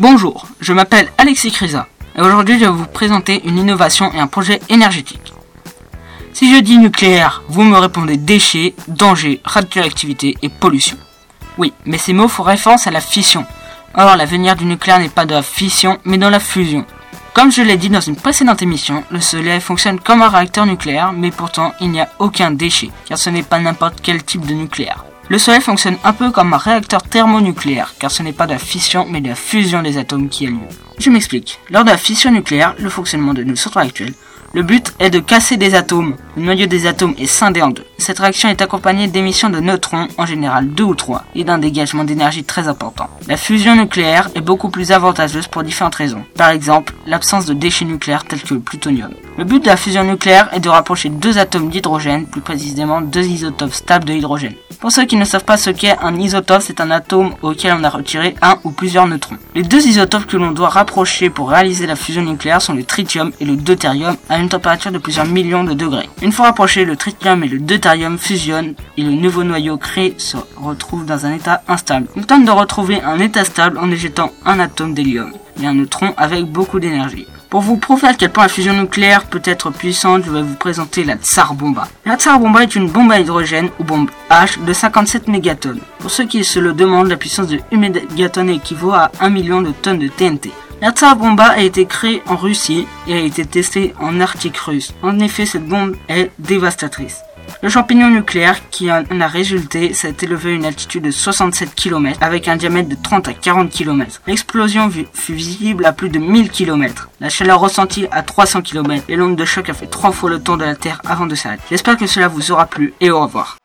Bonjour, je m'appelle Alexis Crisa et aujourd'hui je vais vous présenter une innovation et un projet énergétique. Si je dis nucléaire, vous me répondez déchets, danger, radioactivité et pollution. Oui, mais ces mots font référence à la fission. Or, l'avenir du nucléaire n'est pas de la fission, mais dans la fusion. Comme je l'ai dit dans une précédente émission, le soleil fonctionne comme un réacteur nucléaire, mais pourtant il n'y a aucun déchet, car ce n'est pas n'importe quel type de nucléaire. Le soleil fonctionne un peu comme un réacteur thermonucléaire, car ce n'est pas de la fission, mais de la fusion des atomes qui a lieu. Je m'explique. Lors de la fission nucléaire, le fonctionnement de nos centrales actuelles, le but est de casser des atomes. Le noyau des atomes est scindé en deux. Cette réaction est accompagnée d'émissions de neutrons, en général deux ou trois, et d'un dégagement d'énergie très important. La fusion nucléaire est beaucoup plus avantageuse pour différentes raisons. Par exemple, l'absence de déchets nucléaires tels que le plutonium. Le but de la fusion nucléaire est de rapprocher deux atomes d'hydrogène, plus précisément deux isotopes stables de hydrogène. Pour ceux qui ne savent pas ce qu'est un isotope, c'est un atome auquel on a retiré un ou plusieurs neutrons. Les deux isotopes que l'on doit rapprocher pour réaliser la fusion nucléaire sont le tritium et le deutérium à une température de plusieurs millions de degrés. Une fois rapprochés, le tritium et le deutérium fusionnent et le nouveau noyau créé se retrouve dans un état instable. On tente de retrouver un état stable en éjectant un atome d'hélium et un neutron avec beaucoup d'énergie. Pour vous prouver à quel point la fusion nucléaire peut être puissante, je vais vous présenter la Tsar Bomba. La Tsar Bomba est une bombe à hydrogène ou bombe H de 57 mégatonnes. Pour ceux qui se le demandent, la puissance de 1 mégatonne équivaut à 1 million de tonnes de TNT. La Tsar Bomba a été créée en Russie et a été testée en Arctique russe. En effet, cette bombe est dévastatrice. Le champignon nucléaire qui en a résulté s'est élevé à une altitude de 67 km avec un diamètre de 30 à 40 km. L'explosion fut visible à plus de 1000 km. La chaleur ressentie à 300 km et l'onde de choc a fait trois fois le tour de la Terre avant de s'arrêter. J'espère que cela vous aura plu et au revoir.